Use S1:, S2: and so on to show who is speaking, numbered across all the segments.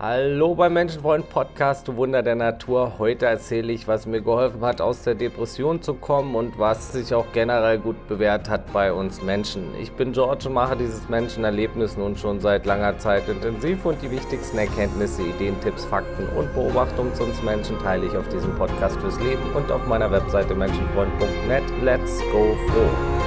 S1: Hallo beim Menschenfreund Podcast, du Wunder der Natur. Heute erzähle ich, was mir geholfen hat, aus der Depression zu kommen und was sich auch generell gut bewährt hat bei uns Menschen. Ich bin George und mache dieses Menschenerlebnis nun schon seit langer Zeit intensiv und die wichtigsten Erkenntnisse, Ideen, Tipps, Fakten und Beobachtungen zu uns Menschen teile ich auf diesem Podcast fürs Leben und auf meiner Webseite menschenfreund.net. Let's go froh!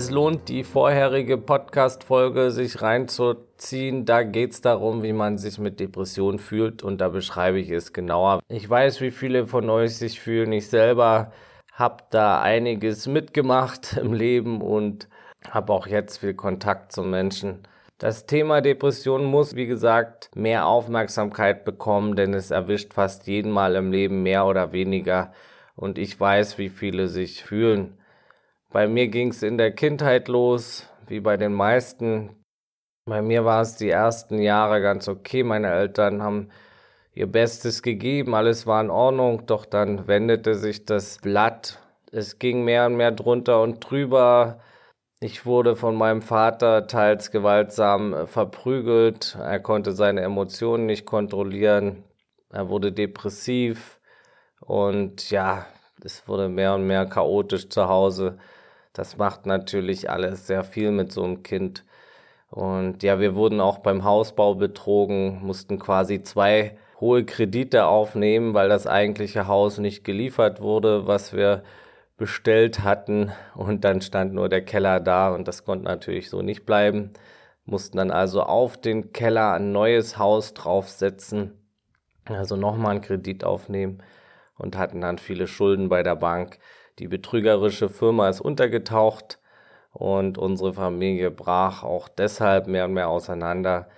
S1: Es lohnt, die vorherige Podcast-Folge sich reinzuziehen. Da geht es darum, wie man sich mit Depressionen fühlt und da beschreibe ich es genauer. Ich weiß, wie viele von euch sich fühlen. Ich selber habe da einiges mitgemacht im Leben und habe auch jetzt viel Kontakt zu Menschen. Das Thema Depression muss, wie gesagt, mehr Aufmerksamkeit bekommen, denn es erwischt fast jeden Mal im Leben mehr oder weniger. Und ich weiß, wie viele sich fühlen. Bei mir ging es in der Kindheit los, wie bei den meisten. Bei mir war es die ersten Jahre ganz okay. Meine Eltern haben ihr Bestes gegeben, alles war in Ordnung, doch dann wendete sich das Blatt. Es ging mehr und mehr drunter und drüber. Ich wurde von meinem Vater teils gewaltsam verprügelt. Er konnte seine Emotionen nicht kontrollieren. Er wurde depressiv und ja, es wurde mehr und mehr chaotisch zu Hause. Das macht natürlich alles sehr viel mit so einem Kind. Und ja, wir wurden auch beim Hausbau betrogen, mussten quasi zwei hohe Kredite aufnehmen, weil das eigentliche Haus nicht geliefert wurde, was wir bestellt hatten. Und dann stand nur der Keller da und das konnte natürlich so nicht bleiben. Mussten dann also auf den Keller ein neues Haus draufsetzen, also nochmal einen Kredit aufnehmen und hatten dann viele Schulden bei der Bank. Die betrügerische Firma ist untergetaucht und unsere Familie brach auch deshalb mehr und mehr auseinander.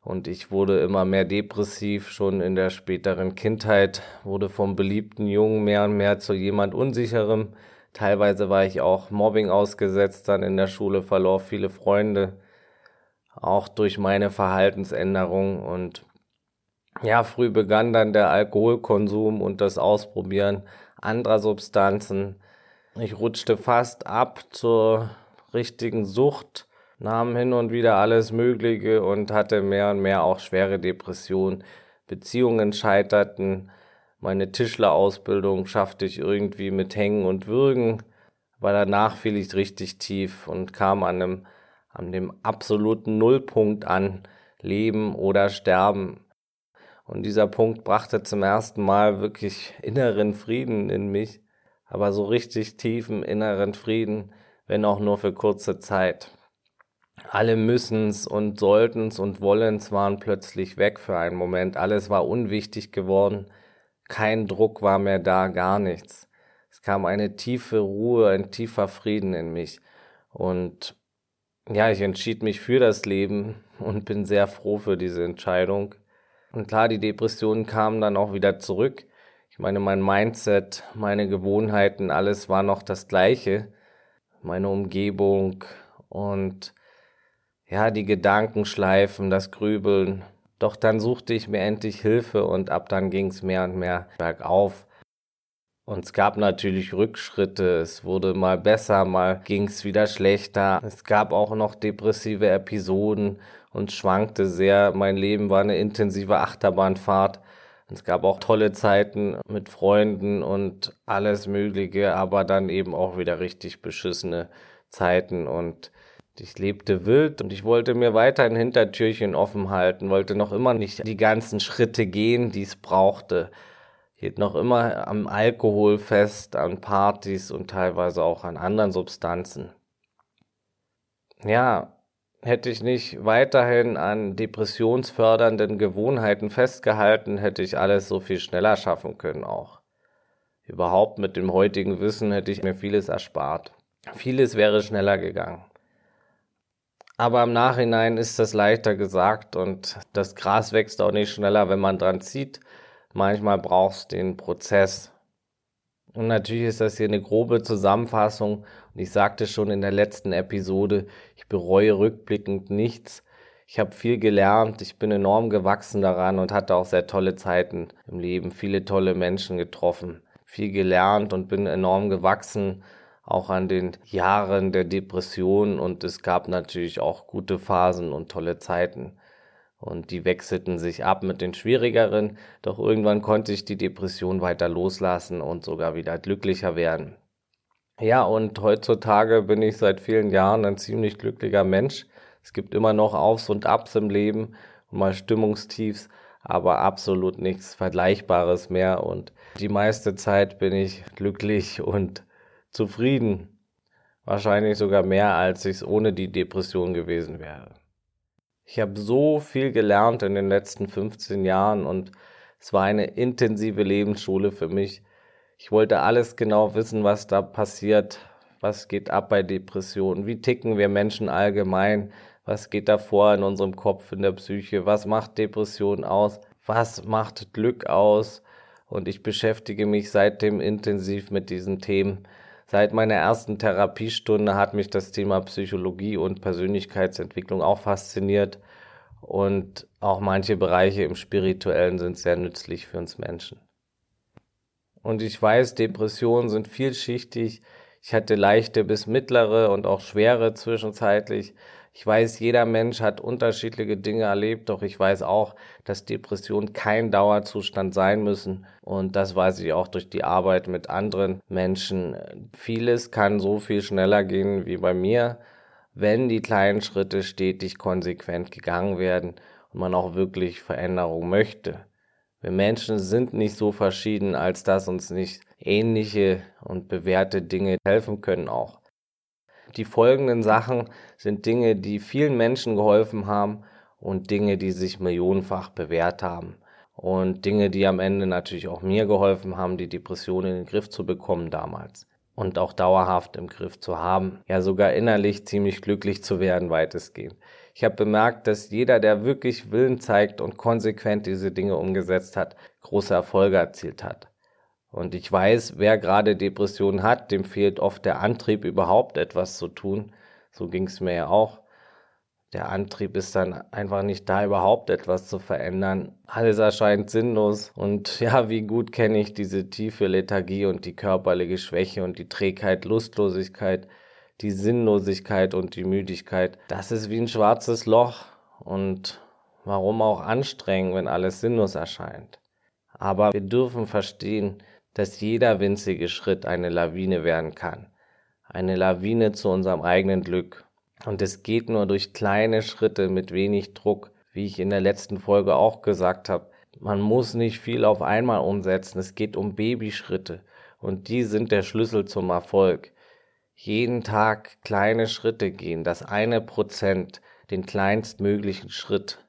S1: Und ich wurde immer mehr depressiv, schon in der späteren Kindheit, wurde vom beliebten Jungen mehr und mehr zu jemand Unsicherem. Teilweise war ich auch Mobbing ausgesetzt, dann in der Schule verlor viele Freunde, auch durch meine Verhaltensänderung. Und ja, früh begann dann der Alkoholkonsum und das Ausprobieren anderer Substanzen. Ich rutschte fast ab zur richtigen Sucht, nahm hin und wieder alles Mögliche und hatte mehr und mehr auch schwere Depressionen. Beziehungen scheiterten. Meine Tischlerausbildung schaffte ich irgendwie mit Hängen und Würgen, aber danach fiel ich richtig tief und kam an einem, an dem absoluten Nullpunkt an, Leben oder Sterben. Und dieser Punkt brachte zum ersten Mal wirklich inneren Frieden in mich, aber so richtig tiefen inneren Frieden, wenn auch nur für kurze Zeit. Alle müssens und solltens und wollens waren plötzlich weg für einen Moment. Alles war unwichtig geworden. Kein Druck war mehr da, gar nichts. Es kam eine tiefe Ruhe, ein tiefer Frieden in mich. Und ja, ich entschied mich für das Leben und bin sehr froh für diese Entscheidung. Und klar, die Depressionen kamen dann auch wieder zurück. Ich meine, mein Mindset, meine Gewohnheiten, alles war noch das gleiche. Meine Umgebung und ja, die Gedankenschleifen, das Grübeln. Doch dann suchte ich mir endlich Hilfe und ab dann ging es mehr und mehr bergauf. Und es gab natürlich Rückschritte, es wurde mal besser, mal ging es wieder schlechter. Es gab auch noch depressive Episoden und schwankte sehr. Mein Leben war eine intensive Achterbahnfahrt. Es gab auch tolle Zeiten mit Freunden und alles Mögliche, aber dann eben auch wieder richtig beschissene Zeiten und ich lebte wild und ich wollte mir weiter ein Hintertürchen offen halten, wollte noch immer nicht die ganzen Schritte gehen, die es brauchte. Hielt noch immer am Alkohol fest, an Partys und teilweise auch an anderen Substanzen. Ja, Hätte ich nicht weiterhin an depressionsfördernden Gewohnheiten festgehalten, hätte ich alles so viel schneller schaffen können auch. Überhaupt mit dem heutigen Wissen hätte ich mir vieles erspart. Vieles wäre schneller gegangen. Aber im Nachhinein ist das leichter gesagt und das Gras wächst auch nicht schneller, wenn man dran zieht. Manchmal brauchst du den Prozess. Und natürlich ist das hier eine grobe Zusammenfassung. Und ich sagte schon in der letzten Episode, ich bereue rückblickend nichts. Ich habe viel gelernt, ich bin enorm gewachsen daran und hatte auch sehr tolle Zeiten im Leben, viele tolle Menschen getroffen. viel gelernt und bin enorm gewachsen, auch an den Jahren der Depression und es gab natürlich auch gute Phasen und tolle Zeiten. Und die wechselten sich ab mit den schwierigeren, doch irgendwann konnte ich die Depression weiter loslassen und sogar wieder glücklicher werden. Ja, und heutzutage bin ich seit vielen Jahren ein ziemlich glücklicher Mensch. Es gibt immer noch Aufs und Abs im Leben mal Stimmungstiefs, aber absolut nichts Vergleichbares mehr. Und die meiste Zeit bin ich glücklich und zufrieden. Wahrscheinlich sogar mehr, als ich es ohne die Depression gewesen wäre. Ich habe so viel gelernt in den letzten 15 Jahren und es war eine intensive Lebensschule für mich. Ich wollte alles genau wissen, was da passiert, was geht ab bei Depressionen, wie ticken wir Menschen allgemein, was geht da vor in unserem Kopf, in der Psyche, was macht Depression aus, was macht Glück aus. Und ich beschäftige mich seitdem intensiv mit diesen Themen. Seit meiner ersten Therapiestunde hat mich das Thema Psychologie und Persönlichkeitsentwicklung auch fasziniert. Und auch manche Bereiche im Spirituellen sind sehr nützlich für uns Menschen. Und ich weiß, Depressionen sind vielschichtig. Ich hatte leichte bis mittlere und auch schwere zwischenzeitlich. Ich weiß, jeder Mensch hat unterschiedliche Dinge erlebt, doch ich weiß auch, dass Depressionen kein Dauerzustand sein müssen. Und das weiß ich auch durch die Arbeit mit anderen Menschen. Vieles kann so viel schneller gehen wie bei mir, wenn die kleinen Schritte stetig konsequent gegangen werden und man auch wirklich Veränderung möchte. Wir Menschen sind nicht so verschieden, als dass uns nicht ähnliche und bewährte Dinge helfen können auch. Die folgenden Sachen sind Dinge, die vielen Menschen geholfen haben und Dinge, die sich millionenfach bewährt haben. Und Dinge, die am Ende natürlich auch mir geholfen haben, die Depression in den Griff zu bekommen damals. Und auch dauerhaft im Griff zu haben. Ja, sogar innerlich ziemlich glücklich zu werden, weitestgehend. Ich habe bemerkt, dass jeder, der wirklich Willen zeigt und konsequent diese Dinge umgesetzt hat, große Erfolge erzielt hat. Und ich weiß, wer gerade Depressionen hat, dem fehlt oft der Antrieb, überhaupt etwas zu tun. So ging es mir ja auch. Der Antrieb ist dann einfach nicht da, überhaupt etwas zu verändern. Alles erscheint sinnlos. Und ja, wie gut kenne ich diese tiefe Lethargie und die körperliche Schwäche und die Trägheit, Lustlosigkeit, die Sinnlosigkeit und die Müdigkeit. Das ist wie ein schwarzes Loch. Und warum auch anstrengend, wenn alles sinnlos erscheint. Aber wir dürfen verstehen, dass jeder winzige Schritt eine Lawine werden kann. Eine Lawine zu unserem eigenen Glück. Und es geht nur durch kleine Schritte mit wenig Druck, wie ich in der letzten Folge auch gesagt habe. Man muss nicht viel auf einmal umsetzen. Es geht um Babyschritte. Und die sind der Schlüssel zum Erfolg. Jeden Tag kleine Schritte gehen, das eine Prozent, den kleinstmöglichen Schritt.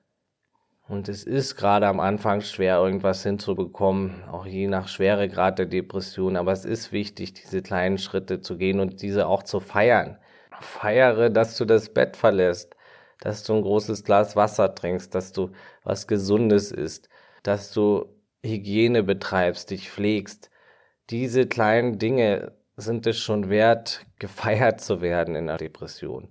S1: Und es ist gerade am Anfang schwer, irgendwas hinzubekommen, auch je nach Schweregrad der Depression. Aber es ist wichtig, diese kleinen Schritte zu gehen und diese auch zu feiern. Feiere, dass du das Bett verlässt, dass du ein großes Glas Wasser trinkst, dass du was Gesundes isst, dass du Hygiene betreibst, dich pflegst. Diese kleinen Dinge sind es schon wert, gefeiert zu werden in der Depression.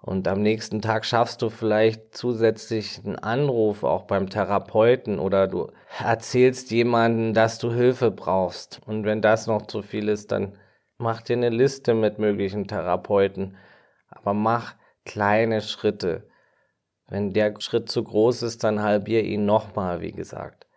S1: Und am nächsten Tag schaffst du vielleicht zusätzlich einen Anruf auch beim Therapeuten oder du erzählst jemanden, dass du Hilfe brauchst. Und wenn das noch zu viel ist, dann mach dir eine Liste mit möglichen Therapeuten. Aber mach kleine Schritte. Wenn der Schritt zu groß ist, dann halbier ihn nochmal, wie gesagt.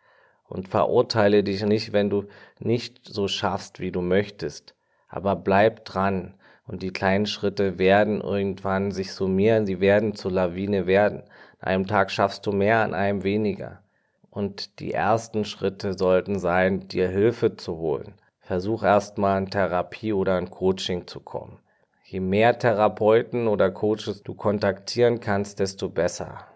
S1: Und verurteile dich nicht, wenn du nicht so schaffst, wie du möchtest. Aber bleib dran. Und die kleinen Schritte werden irgendwann sich summieren, sie werden zur Lawine werden. An einem Tag schaffst du mehr, an einem weniger. Und die ersten Schritte sollten sein, dir Hilfe zu holen. Versuch erstmal in Therapie oder in Coaching zu kommen. Je mehr Therapeuten oder Coaches du kontaktieren kannst, desto besser.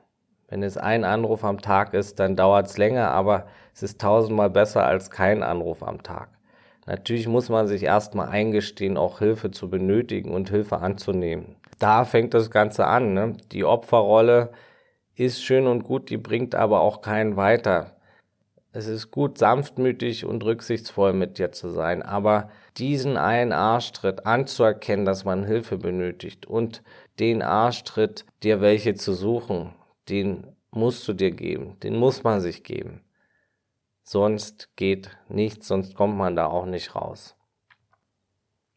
S1: Wenn es ein Anruf am Tag ist, dann dauert es länger, aber es ist tausendmal besser als kein Anruf am Tag. Natürlich muss man sich erstmal eingestehen, auch Hilfe zu benötigen und Hilfe anzunehmen. Da fängt das Ganze an. Ne? Die Opferrolle ist schön und gut, die bringt aber auch keinen weiter. Es ist gut, sanftmütig und rücksichtsvoll mit dir zu sein, aber diesen einen Arschtritt anzuerkennen, dass man Hilfe benötigt und den Arschtritt, dir welche zu suchen, den musst du dir geben, den muss man sich geben. sonst geht nichts, sonst kommt man da auch nicht raus.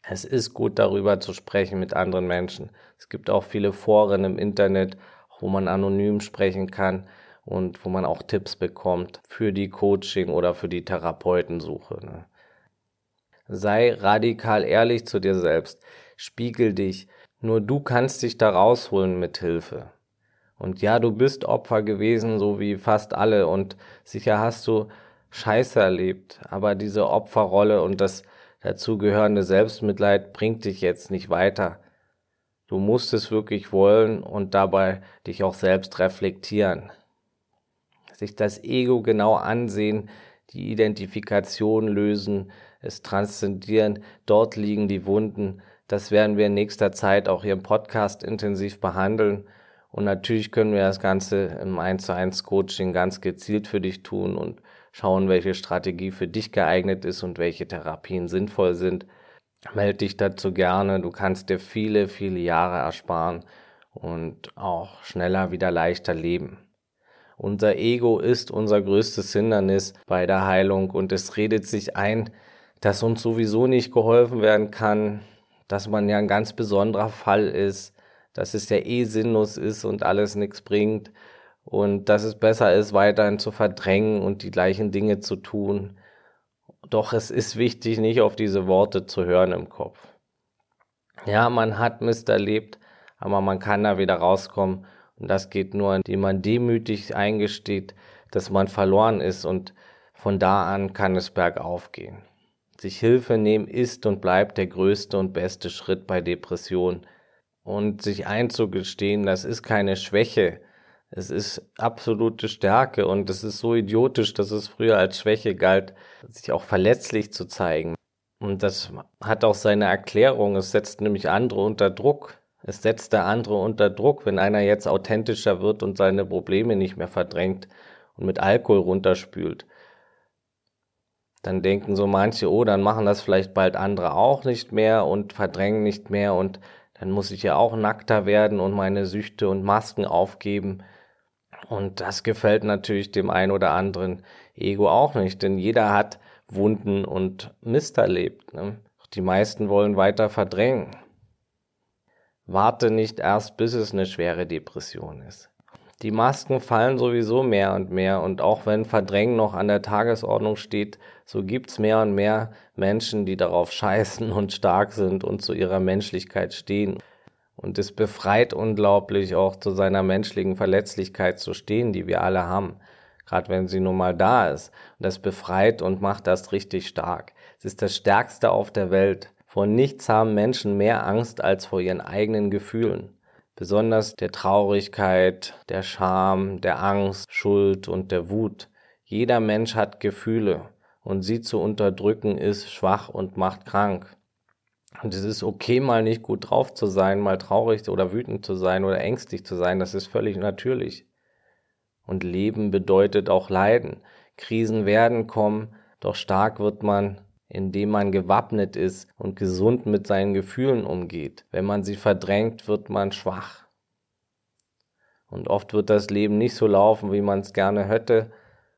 S1: Es ist gut darüber zu sprechen mit anderen Menschen. Es gibt auch viele Foren im Internet, wo man anonym sprechen kann und wo man auch Tipps bekommt für die Coaching oder für die Therapeutensuche. Ne? Sei radikal ehrlich zu dir selbst. Spiegel dich. Nur du kannst dich da rausholen mit Hilfe. Und ja, du bist Opfer gewesen, so wie fast alle. Und sicher hast du Scheiße erlebt. Aber diese Opferrolle und das dazugehörende Selbstmitleid bringt dich jetzt nicht weiter. Du musst es wirklich wollen und dabei dich auch selbst reflektieren. Sich das Ego genau ansehen, die Identifikation lösen, es transzendieren, dort liegen die Wunden. Das werden wir in nächster Zeit auch hier im Podcast intensiv behandeln. Und natürlich können wir das Ganze im 1 zu 1 Coaching ganz gezielt für dich tun und schauen, welche Strategie für dich geeignet ist und welche Therapien sinnvoll sind. Meld dich dazu gerne. Du kannst dir viele, viele Jahre ersparen und auch schneller wieder leichter leben. Unser Ego ist unser größtes Hindernis bei der Heilung und es redet sich ein, dass uns sowieso nicht geholfen werden kann, dass man ja ein ganz besonderer Fall ist, dass es ja eh sinnlos ist und alles nichts bringt und dass es besser ist, weiterhin zu verdrängen und die gleichen Dinge zu tun. Doch es ist wichtig, nicht auf diese Worte zu hören im Kopf. Ja, man hat Mist erlebt, aber man kann da wieder rauskommen. Und das geht nur, indem man demütig eingesteht, dass man verloren ist und von da an kann es bergauf gehen. Sich Hilfe nehmen ist und bleibt der größte und beste Schritt bei Depressionen. Und sich einzugestehen, das ist keine Schwäche, es ist absolute Stärke und es ist so idiotisch, dass es früher als Schwäche galt, sich auch verletzlich zu zeigen. Und das hat auch seine Erklärung. Es setzt nämlich andere unter Druck. Es setzt der andere unter Druck, wenn einer jetzt authentischer wird und seine Probleme nicht mehr verdrängt und mit Alkohol runterspült. Dann denken so manche, oh, dann machen das vielleicht bald andere auch nicht mehr und verdrängen nicht mehr und dann muss ich ja auch nackter werden und meine Süchte und Masken aufgeben. Und das gefällt natürlich dem einen oder anderen Ego auch nicht, denn jeder hat Wunden und Mist erlebt. Ne? Die meisten wollen weiter verdrängen. Warte nicht erst, bis es eine schwere Depression ist. Die Masken fallen sowieso mehr und mehr und auch wenn Verdrängen noch an der Tagesordnung steht, so gibt's mehr und mehr Menschen, die darauf scheißen und stark sind und zu ihrer Menschlichkeit stehen. Und es befreit unglaublich auch zu seiner menschlichen Verletzlichkeit zu stehen, die wir alle haben. Gerade wenn sie nun mal da ist. Und das befreit und macht das richtig stark. Es ist das Stärkste auf der Welt. Vor nichts haben Menschen mehr Angst als vor ihren eigenen Gefühlen. Besonders der Traurigkeit, der Scham, der Angst, Schuld und der Wut. Jeder Mensch hat Gefühle und sie zu unterdrücken ist schwach und macht krank. Und es ist okay, mal nicht gut drauf zu sein, mal traurig oder wütend zu sein oder ängstlich zu sein. Das ist völlig natürlich. Und Leben bedeutet auch Leiden. Krisen werden kommen, doch stark wird man, indem man gewappnet ist und gesund mit seinen Gefühlen umgeht. Wenn man sie verdrängt, wird man schwach. Und oft wird das Leben nicht so laufen, wie man es gerne hätte.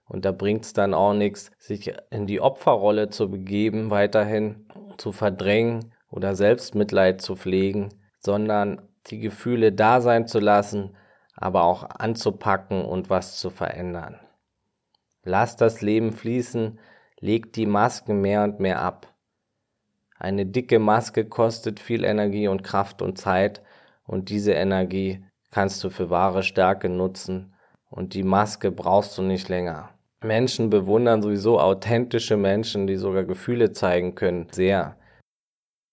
S1: Und da bringt es dann auch nichts, sich in die Opferrolle zu begeben, weiterhin zu verdrängen oder Selbstmitleid zu pflegen, sondern die Gefühle da sein zu lassen, aber auch anzupacken und was zu verändern. Lass das Leben fließen, leg die Masken mehr und mehr ab. Eine dicke Maske kostet viel Energie und Kraft und Zeit und diese Energie kannst du für wahre Stärke nutzen und die Maske brauchst du nicht länger. Menschen bewundern sowieso authentische Menschen, die sogar Gefühle zeigen können, sehr.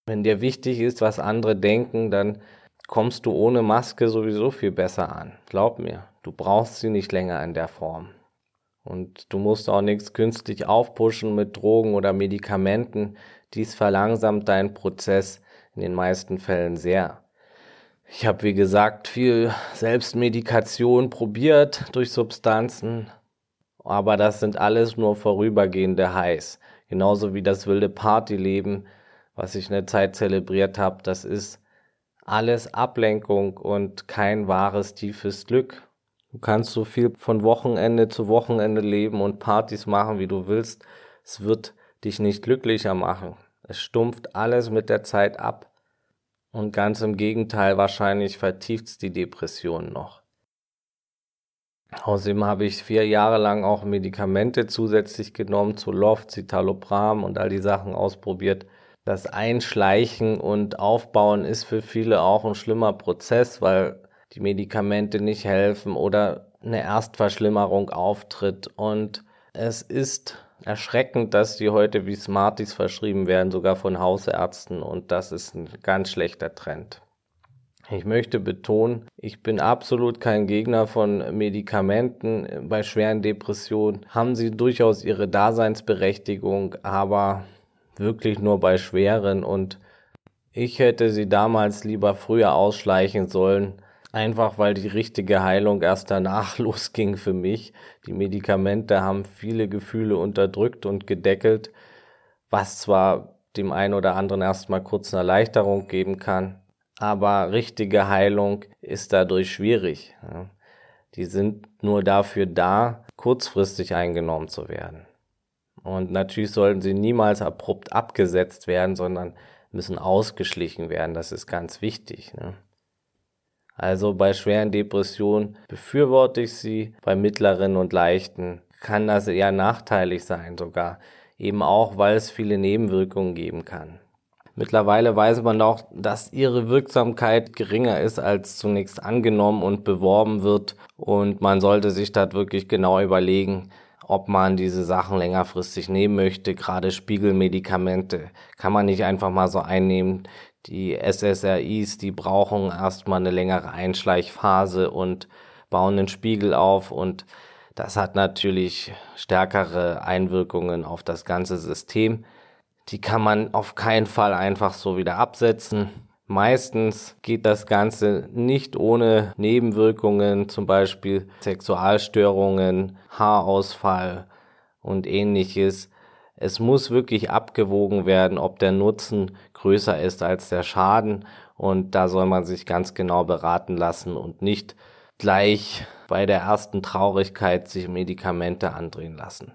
S1: Wenn dir wichtig ist, was andere denken, dann kommst du ohne Maske sowieso viel besser an. Glaub mir, du brauchst sie nicht länger in der Form. Und du musst auch nichts künstlich aufpushen mit Drogen oder Medikamenten. Dies verlangsamt deinen Prozess in den meisten Fällen sehr. Ich habe, wie gesagt, viel Selbstmedikation probiert durch Substanzen, aber das sind alles nur vorübergehende Highs. Genauso wie das wilde Partyleben was ich eine Zeit zelebriert habe, das ist alles Ablenkung und kein wahres tiefes Glück. Du kannst so viel von Wochenende zu Wochenende leben und Partys machen, wie du willst. Es wird dich nicht glücklicher machen. Es stumpft alles mit der Zeit ab. Und ganz im Gegenteil, wahrscheinlich vertieft es die Depression noch. Außerdem habe ich vier Jahre lang auch Medikamente zusätzlich genommen, zu Loft, Citalopram und all die Sachen ausprobiert. Das Einschleichen und Aufbauen ist für viele auch ein schlimmer Prozess, weil die Medikamente nicht helfen oder eine Erstverschlimmerung auftritt. Und es ist erschreckend, dass die heute wie Smarties verschrieben werden, sogar von Hausärzten. Und das ist ein ganz schlechter Trend. Ich möchte betonen, ich bin absolut kein Gegner von Medikamenten. Bei schweren Depressionen haben sie durchaus ihre Daseinsberechtigung, aber wirklich nur bei schweren. Und ich hätte sie damals lieber früher ausschleichen sollen, einfach weil die richtige Heilung erst danach losging für mich. Die Medikamente haben viele Gefühle unterdrückt und gedeckelt, was zwar dem einen oder anderen erstmal kurz eine Erleichterung geben kann, aber richtige Heilung ist dadurch schwierig. Die sind nur dafür da, kurzfristig eingenommen zu werden. Und natürlich sollten sie niemals abrupt abgesetzt werden, sondern müssen ausgeschlichen werden. Das ist ganz wichtig. Ne? Also bei schweren Depressionen befürworte ich sie, bei mittleren und leichten kann das eher nachteilig sein sogar, eben auch weil es viele Nebenwirkungen geben kann. Mittlerweile weiß man auch, dass ihre Wirksamkeit geringer ist, als zunächst angenommen und beworben wird. Und man sollte sich da wirklich genau überlegen, ob man diese Sachen längerfristig nehmen möchte. Gerade Spiegelmedikamente kann man nicht einfach mal so einnehmen. Die SSRIs, die brauchen erstmal eine längere Einschleichphase und bauen den Spiegel auf und das hat natürlich stärkere Einwirkungen auf das ganze System. Die kann man auf keinen Fall einfach so wieder absetzen. Meistens geht das Ganze nicht ohne Nebenwirkungen, zum Beispiel Sexualstörungen, Haarausfall und ähnliches. Es muss wirklich abgewogen werden, ob der Nutzen größer ist als der Schaden und da soll man sich ganz genau beraten lassen und nicht gleich bei der ersten Traurigkeit sich Medikamente andrehen lassen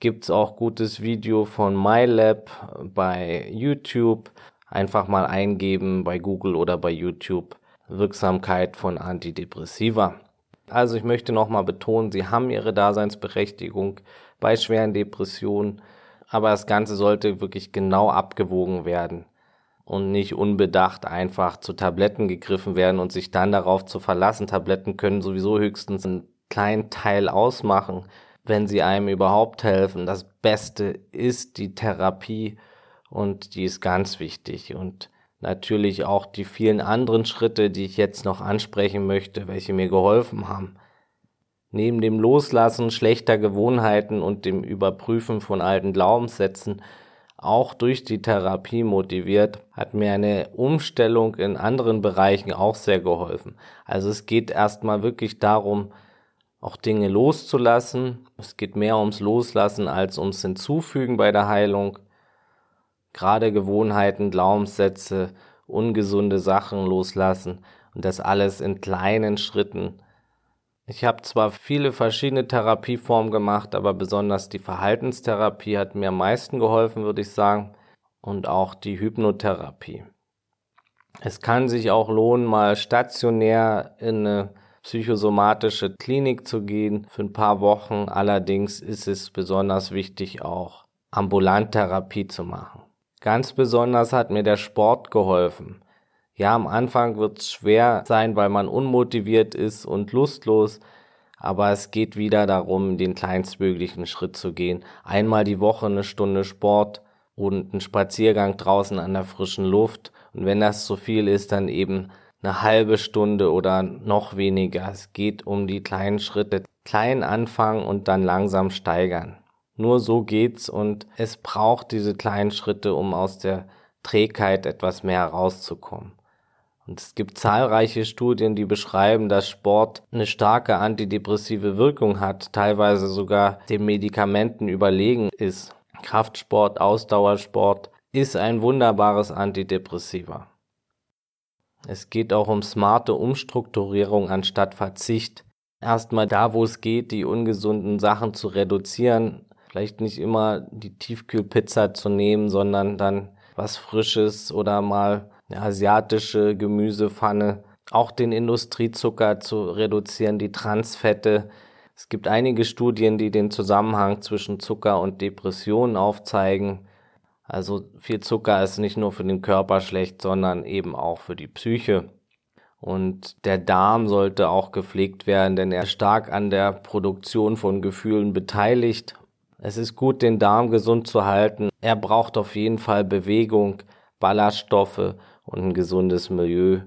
S1: gibt's auch gutes Video von MyLab bei YouTube. Einfach mal eingeben bei Google oder bei YouTube Wirksamkeit von Antidepressiva. Also ich möchte nochmal betonen, sie haben ihre Daseinsberechtigung bei schweren Depressionen, aber das Ganze sollte wirklich genau abgewogen werden und nicht unbedacht einfach zu Tabletten gegriffen werden und sich dann darauf zu verlassen. Tabletten können sowieso höchstens einen kleinen Teil ausmachen wenn sie einem überhaupt helfen. Das Beste ist die Therapie und die ist ganz wichtig und natürlich auch die vielen anderen Schritte, die ich jetzt noch ansprechen möchte, welche mir geholfen haben. Neben dem Loslassen schlechter Gewohnheiten und dem Überprüfen von alten Glaubenssätzen, auch durch die Therapie motiviert, hat mir eine Umstellung in anderen Bereichen auch sehr geholfen. Also es geht erstmal wirklich darum, auch Dinge loszulassen. Es geht mehr ums Loslassen als ums Hinzufügen bei der Heilung. Gerade Gewohnheiten, Glaubenssätze, ungesunde Sachen loslassen und das alles in kleinen Schritten. Ich habe zwar viele verschiedene Therapieformen gemacht, aber besonders die Verhaltenstherapie hat mir am meisten geholfen, würde ich sagen, und auch die Hypnotherapie. Es kann sich auch lohnen, mal stationär in eine psychosomatische Klinik zu gehen für ein paar Wochen. Allerdings ist es besonders wichtig, auch ambulant Therapie zu machen. Ganz besonders hat mir der Sport geholfen. Ja, am Anfang wird es schwer sein, weil man unmotiviert ist und lustlos, aber es geht wieder darum, den kleinstmöglichen Schritt zu gehen. Einmal die Woche eine Stunde Sport und einen Spaziergang draußen an der frischen Luft. Und wenn das zu viel ist, dann eben eine halbe Stunde oder noch weniger. Es geht um die kleinen Schritte. Klein anfangen und dann langsam steigern. Nur so geht's und es braucht diese kleinen Schritte, um aus der Trägheit etwas mehr herauszukommen. Und es gibt zahlreiche Studien, die beschreiben, dass Sport eine starke antidepressive Wirkung hat, teilweise sogar den Medikamenten überlegen ist. Kraftsport, Ausdauersport ist ein wunderbares Antidepressiva. Es geht auch um smarte Umstrukturierung anstatt Verzicht. erstmal da, wo es geht, die ungesunden Sachen zu reduzieren. Vielleicht nicht immer die Tiefkühlpizza zu nehmen, sondern dann was Frisches oder mal eine asiatische Gemüsepfanne. Auch den Industriezucker zu reduzieren, die Transfette. Es gibt einige Studien, die den Zusammenhang zwischen Zucker und Depressionen aufzeigen. Also viel Zucker ist nicht nur für den Körper schlecht, sondern eben auch für die Psyche. Und der Darm sollte auch gepflegt werden, denn er ist stark an der Produktion von Gefühlen beteiligt. Es ist gut, den Darm gesund zu halten. Er braucht auf jeden Fall Bewegung, Ballaststoffe und ein gesundes Milieu.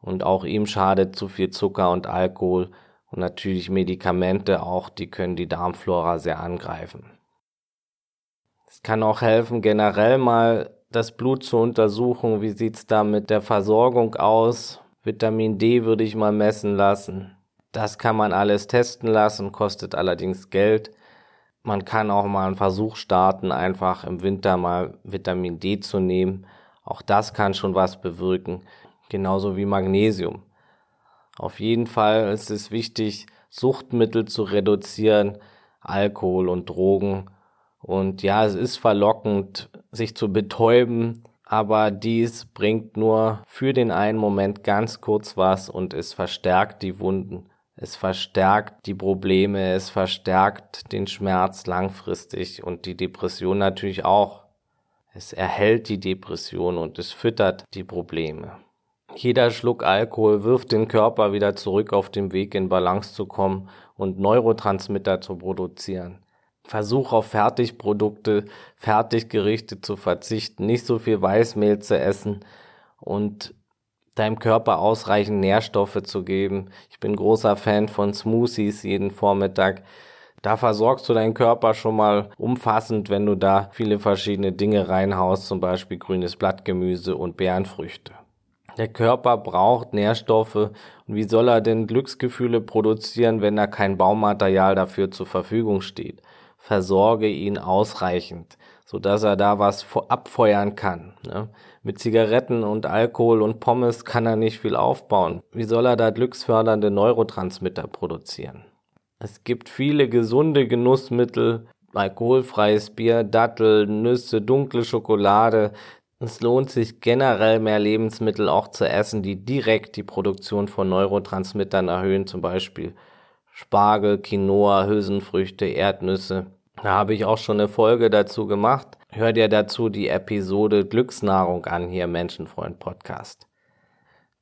S1: Und auch ihm schadet zu viel Zucker und Alkohol und natürlich Medikamente auch, die können die Darmflora sehr angreifen. Es kann auch helfen, generell mal das Blut zu untersuchen. Wie sieht's da mit der Versorgung aus? Vitamin D würde ich mal messen lassen. Das kann man alles testen lassen, kostet allerdings Geld. Man kann auch mal einen Versuch starten, einfach im Winter mal Vitamin D zu nehmen. Auch das kann schon was bewirken, genauso wie Magnesium. Auf jeden Fall ist es wichtig, Suchtmittel zu reduzieren, Alkohol und Drogen. Und ja, es ist verlockend, sich zu betäuben, aber dies bringt nur für den einen Moment ganz kurz was und es verstärkt die Wunden, es verstärkt die Probleme, es verstärkt den Schmerz langfristig und die Depression natürlich auch. Es erhält die Depression und es füttert die Probleme. Jeder Schluck Alkohol wirft den Körper wieder zurück auf den Weg in Balance zu kommen und Neurotransmitter zu produzieren. Versuch auf Fertigprodukte, Fertiggerichte zu verzichten, nicht so viel Weißmehl zu essen und deinem Körper ausreichend Nährstoffe zu geben. Ich bin großer Fan von Smoothies jeden Vormittag. Da versorgst du deinen Körper schon mal umfassend, wenn du da viele verschiedene Dinge reinhaust, zum Beispiel grünes Blattgemüse und Beerenfrüchte. Der Körper braucht Nährstoffe und wie soll er denn Glücksgefühle produzieren, wenn da kein Baumaterial dafür zur Verfügung steht? versorge ihn ausreichend, so dass er da was abfeuern kann. Ne? Mit Zigaretten und Alkohol und Pommes kann er nicht viel aufbauen. Wie soll er da glücksfördernde Neurotransmitter produzieren? Es gibt viele gesunde Genussmittel, alkoholfreies Bier, Dattel, Nüsse, dunkle Schokolade. Es lohnt sich generell mehr Lebensmittel auch zu essen, die direkt die Produktion von Neurotransmittern erhöhen, zum Beispiel Spargel, Quinoa, Hülsenfrüchte, Erdnüsse. Da habe ich auch schon eine Folge dazu gemacht. Hör dir dazu die Episode Glücksnahrung an hier Menschenfreund Podcast.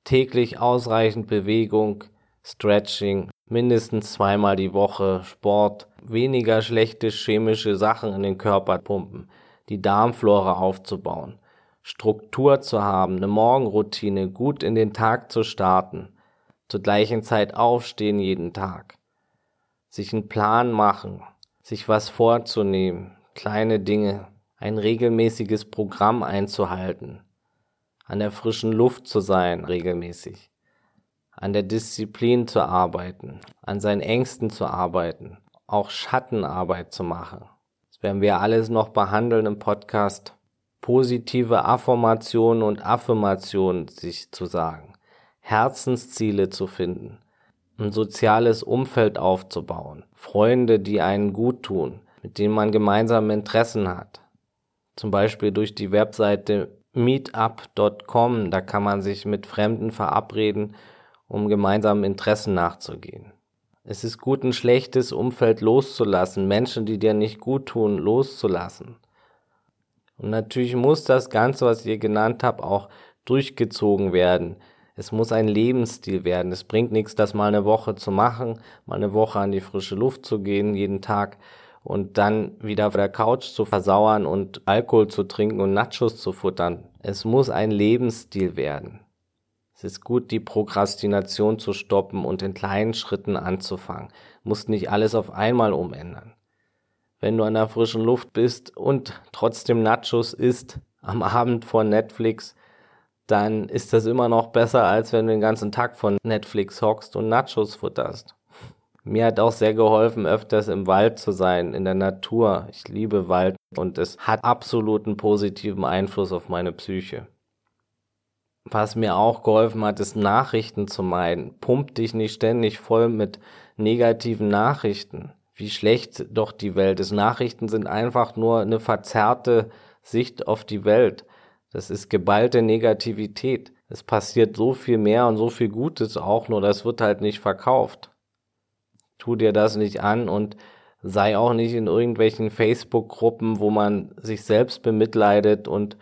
S1: Täglich ausreichend Bewegung, Stretching, mindestens zweimal die Woche Sport, weniger schlechte chemische Sachen in den Körper pumpen, die Darmflora aufzubauen, Struktur zu haben, eine Morgenroutine, gut in den Tag zu starten, zur gleichen Zeit aufstehen jeden Tag, sich einen Plan machen, sich was vorzunehmen, kleine Dinge, ein regelmäßiges Programm einzuhalten, an der frischen Luft zu sein regelmäßig, an der Disziplin zu arbeiten, an seinen Ängsten zu arbeiten, auch Schattenarbeit zu machen. Das werden wir alles noch behandeln im Podcast. Positive Affirmationen und Affirmationen sich zu sagen, Herzensziele zu finden, ein soziales Umfeld aufzubauen, Freunde, die einen gut tun, mit denen man gemeinsame Interessen hat. Zum Beispiel durch die Webseite meetup.com, da kann man sich mit Fremden verabreden, um gemeinsamen Interessen nachzugehen. Es ist gut, ein schlechtes Umfeld loszulassen, Menschen, die dir nicht gut tun, loszulassen. Und natürlich muss das Ganze, was hier genannt habe, auch durchgezogen werden. Es muss ein Lebensstil werden. Es bringt nichts, das mal eine Woche zu machen, mal eine Woche an die frische Luft zu gehen, jeden Tag und dann wieder auf der Couch zu versauern und Alkohol zu trinken und Nachos zu futtern. Es muss ein Lebensstil werden. Es ist gut, die Prokrastination zu stoppen und in kleinen Schritten anzufangen. Muss nicht alles auf einmal umändern. Wenn du an der frischen Luft bist und trotzdem Nachos isst, am Abend vor Netflix, dann ist das immer noch besser, als wenn du den ganzen Tag von Netflix hockst und Nachos futterst. Mir hat auch sehr geholfen, öfters im Wald zu sein, in der Natur. Ich liebe Wald und es hat absoluten positiven Einfluss auf meine Psyche. Was mir auch geholfen hat, ist Nachrichten zu meiden. Pump dich nicht ständig voll mit negativen Nachrichten, wie schlecht doch die Welt ist. Nachrichten sind einfach nur eine verzerrte Sicht auf die Welt. Das ist geballte Negativität. Es passiert so viel mehr und so viel Gutes auch, nur das wird halt nicht verkauft. Tu dir das nicht an und sei auch nicht in irgendwelchen Facebook-Gruppen, wo man sich selbst bemitleidet und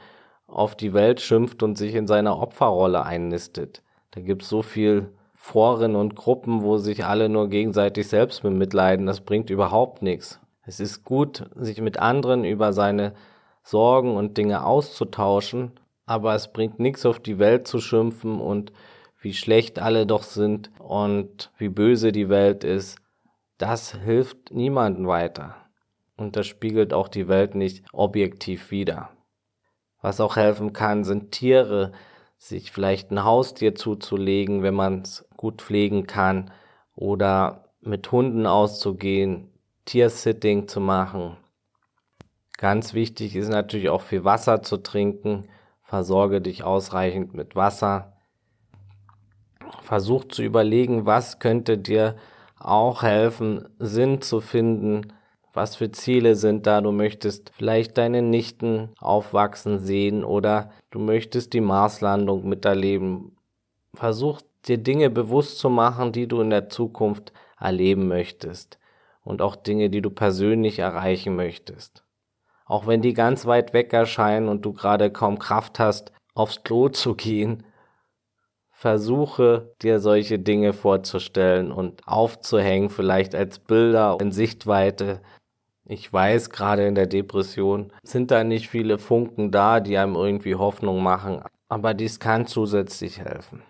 S1: auf die Welt schimpft und sich in seiner Opferrolle einnistet. Da gibt's so viel Foren und Gruppen, wo sich alle nur gegenseitig selbst bemitleiden. Das bringt überhaupt nichts. Es ist gut, sich mit anderen über seine Sorgen und Dinge auszutauschen, aber es bringt nichts auf die Welt zu schimpfen und wie schlecht alle doch sind und wie böse die Welt ist. Das hilft niemandem weiter. Und das spiegelt auch die Welt nicht objektiv wider. Was auch helfen kann, sind Tiere, sich vielleicht ein Haustier zuzulegen, wenn man es gut pflegen kann, oder mit Hunden auszugehen, Tiersitting zu machen. Ganz wichtig ist natürlich auch viel Wasser zu trinken. Versorge dich ausreichend mit Wasser. Versuch zu überlegen, was könnte dir auch helfen, Sinn zu finden. Was für Ziele sind da? Du möchtest vielleicht deine Nichten aufwachsen sehen oder du möchtest die Marslandung miterleben. Versuch dir Dinge bewusst zu machen, die du in der Zukunft erleben möchtest und auch Dinge, die du persönlich erreichen möchtest. Auch wenn die ganz weit weg erscheinen und du gerade kaum Kraft hast, aufs Klo zu gehen, versuche dir solche Dinge vorzustellen und aufzuhängen, vielleicht als Bilder in Sichtweite. Ich weiß, gerade in der Depression sind da nicht viele Funken da, die einem irgendwie Hoffnung machen, aber dies kann zusätzlich helfen.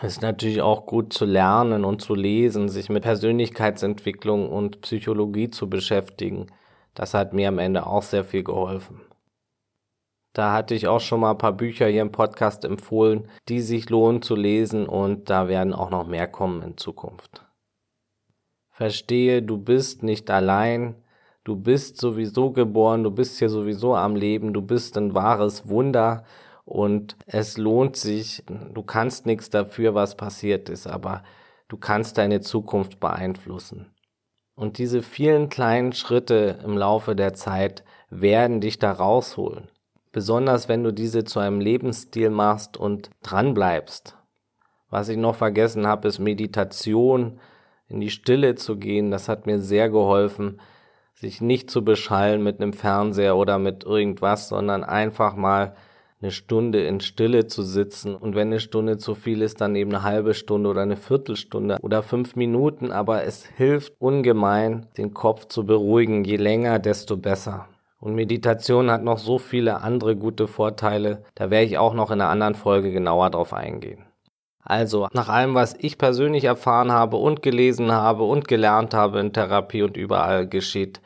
S1: Es ist natürlich auch gut zu lernen und zu lesen, sich mit Persönlichkeitsentwicklung und Psychologie zu beschäftigen. Das hat mir am Ende auch sehr viel geholfen. Da hatte ich auch schon mal ein paar Bücher hier im Podcast empfohlen, die sich lohnen zu lesen und da werden auch noch mehr kommen in Zukunft. Verstehe, du bist nicht allein, du bist sowieso geboren, du bist hier sowieso am Leben, du bist ein wahres Wunder und es lohnt sich, du kannst nichts dafür, was passiert ist, aber du kannst deine Zukunft beeinflussen. Und diese vielen kleinen Schritte im Laufe der Zeit werden dich da rausholen. Besonders wenn du diese zu einem Lebensstil machst und dranbleibst. Was ich noch vergessen habe, ist Meditation, in die Stille zu gehen. Das hat mir sehr geholfen, sich nicht zu beschallen mit einem Fernseher oder mit irgendwas, sondern einfach mal eine Stunde in Stille zu sitzen. Und wenn eine Stunde zu viel ist, dann eben eine halbe Stunde oder eine Viertelstunde oder fünf Minuten. Aber es hilft ungemein, den Kopf zu beruhigen. Je länger, desto besser. Und Meditation hat noch so viele andere gute Vorteile, da werde ich auch noch in einer anderen Folge genauer drauf eingehen. Also, nach allem, was ich persönlich erfahren habe und gelesen habe und gelernt habe in Therapie und überall geschieht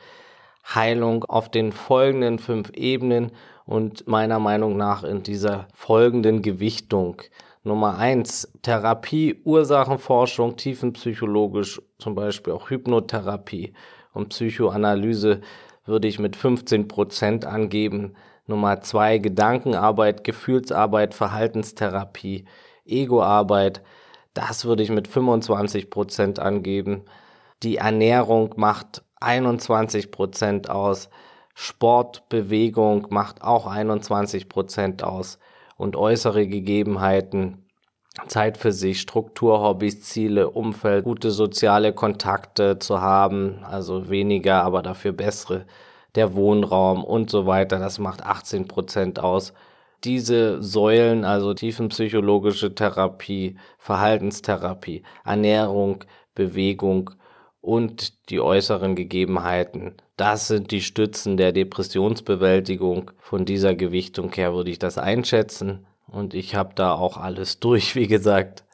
S1: Heilung auf den folgenden fünf Ebenen und meiner Meinung nach in dieser folgenden Gewichtung. Nummer eins, Therapie, Ursachenforschung, tiefenpsychologisch, zum Beispiel auch Hypnotherapie und Psychoanalyse würde ich mit 15 Prozent angeben. Nummer zwei, Gedankenarbeit, Gefühlsarbeit, Verhaltenstherapie, Egoarbeit. Das würde ich mit 25 Prozent angeben. Die Ernährung macht 21 Prozent aus. Sport, Bewegung macht auch 21 Prozent aus. Und äußere Gegebenheiten, Zeit für sich, Struktur, Hobbys, Ziele, Umfeld, gute soziale Kontakte zu haben, also weniger, aber dafür bessere, der Wohnraum und so weiter, das macht 18 Prozent aus. Diese Säulen, also tiefenpsychologische Therapie, Verhaltenstherapie, Ernährung, Bewegung und die äußeren Gegebenheiten, das sind die Stützen der Depressionsbewältigung. Von dieser Gewichtung her würde ich das einschätzen. Und ich habe da auch alles durch, wie gesagt.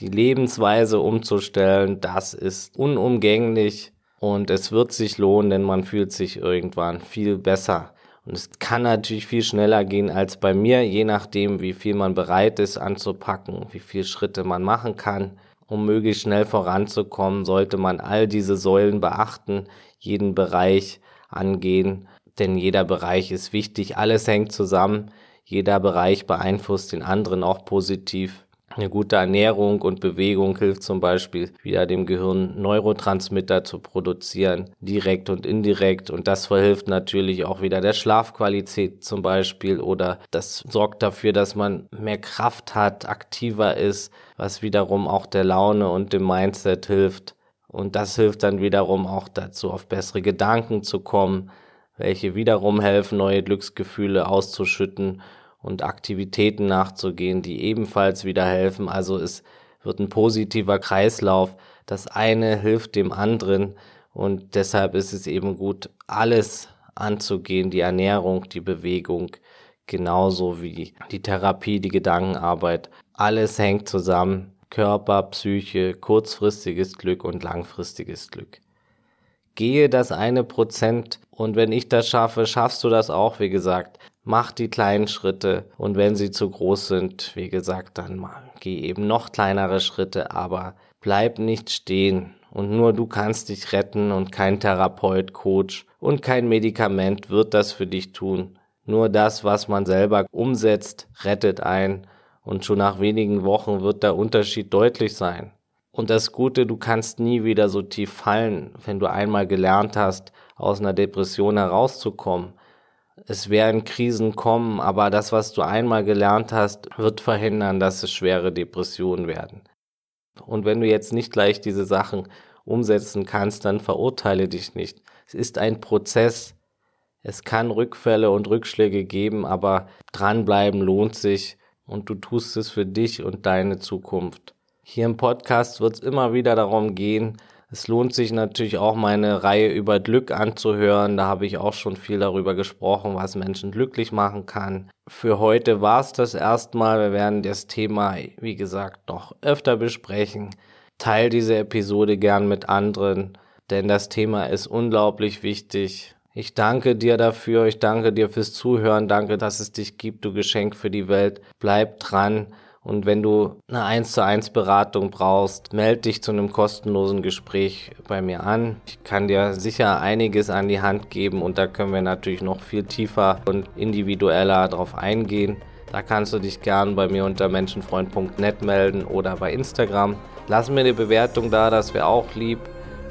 S1: Die Lebensweise umzustellen, das ist unumgänglich und es wird sich lohnen, denn man fühlt sich irgendwann viel besser. Und es kann natürlich viel schneller gehen als bei mir, je nachdem, wie viel man bereit ist anzupacken, wie viele Schritte man machen kann. Um möglichst schnell voranzukommen, sollte man all diese Säulen beachten, jeden Bereich angehen, denn jeder Bereich ist wichtig, alles hängt zusammen. Jeder Bereich beeinflusst den anderen auch positiv. Eine gute Ernährung und Bewegung hilft zum Beispiel wieder dem Gehirn Neurotransmitter zu produzieren, direkt und indirekt. Und das verhilft natürlich auch wieder der Schlafqualität zum Beispiel oder das sorgt dafür, dass man mehr Kraft hat, aktiver ist, was wiederum auch der Laune und dem Mindset hilft. Und das hilft dann wiederum auch dazu, auf bessere Gedanken zu kommen, welche wiederum helfen, neue Glücksgefühle auszuschütten und Aktivitäten nachzugehen, die ebenfalls wieder helfen. Also es wird ein positiver Kreislauf. Das eine hilft dem anderen und deshalb ist es eben gut, alles anzugehen, die Ernährung, die Bewegung, genauso wie die Therapie, die Gedankenarbeit. Alles hängt zusammen. Körper, Psyche, kurzfristiges Glück und langfristiges Glück. Gehe das eine Prozent und wenn ich das schaffe, schaffst du das auch, wie gesagt. Mach die kleinen Schritte und wenn sie zu groß sind, wie gesagt, dann mal, geh eben noch kleinere Schritte, aber bleib nicht stehen. Und nur du kannst dich retten und kein Therapeut, Coach und kein Medikament wird das für dich tun. Nur das, was man selber umsetzt, rettet ein und schon nach wenigen Wochen wird der Unterschied deutlich sein. Und das Gute, du kannst nie wieder so tief fallen, wenn du einmal gelernt hast, aus einer Depression herauszukommen es werden Krisen kommen, aber das, was du einmal gelernt hast, wird verhindern, dass es schwere Depressionen werden. Und wenn du jetzt nicht gleich diese Sachen umsetzen kannst, dann verurteile dich nicht. Es ist ein Prozess. Es kann Rückfälle und Rückschläge geben, aber dranbleiben lohnt sich und du tust es für dich und deine Zukunft. Hier im Podcast wird es immer wieder darum gehen, es lohnt sich natürlich auch meine Reihe über Glück anzuhören. Da habe ich auch schon viel darüber gesprochen, was Menschen glücklich machen kann. Für heute war es das erstmal. Wir werden das Thema, wie gesagt, noch öfter besprechen. Teil diese Episode gern mit anderen, denn das Thema ist unglaublich wichtig. Ich danke dir dafür, ich danke dir fürs Zuhören, danke, dass es dich gibt, du Geschenk für die Welt. Bleib dran. Und wenn du eine 1 zu 1 Beratung brauchst, melde dich zu einem kostenlosen Gespräch bei mir an. Ich kann dir sicher einiges an die Hand geben und da können wir natürlich noch viel tiefer und individueller drauf eingehen. Da kannst du dich gern bei mir unter menschenfreund.net melden oder bei Instagram. Lass mir eine Bewertung da, das wäre auch lieb.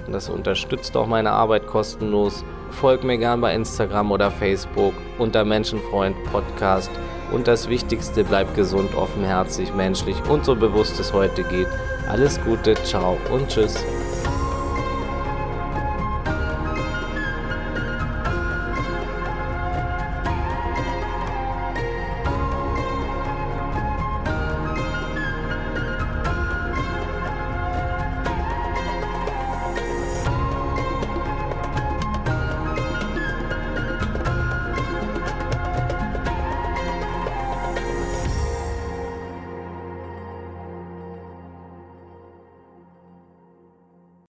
S1: Und das unterstützt auch meine Arbeit kostenlos. Folg mir gern bei Instagram oder Facebook unter Menschenfreund Podcast. Und das Wichtigste, bleibt gesund, offenherzig, menschlich und so bewusst es heute geht. Alles Gute, ciao und tschüss.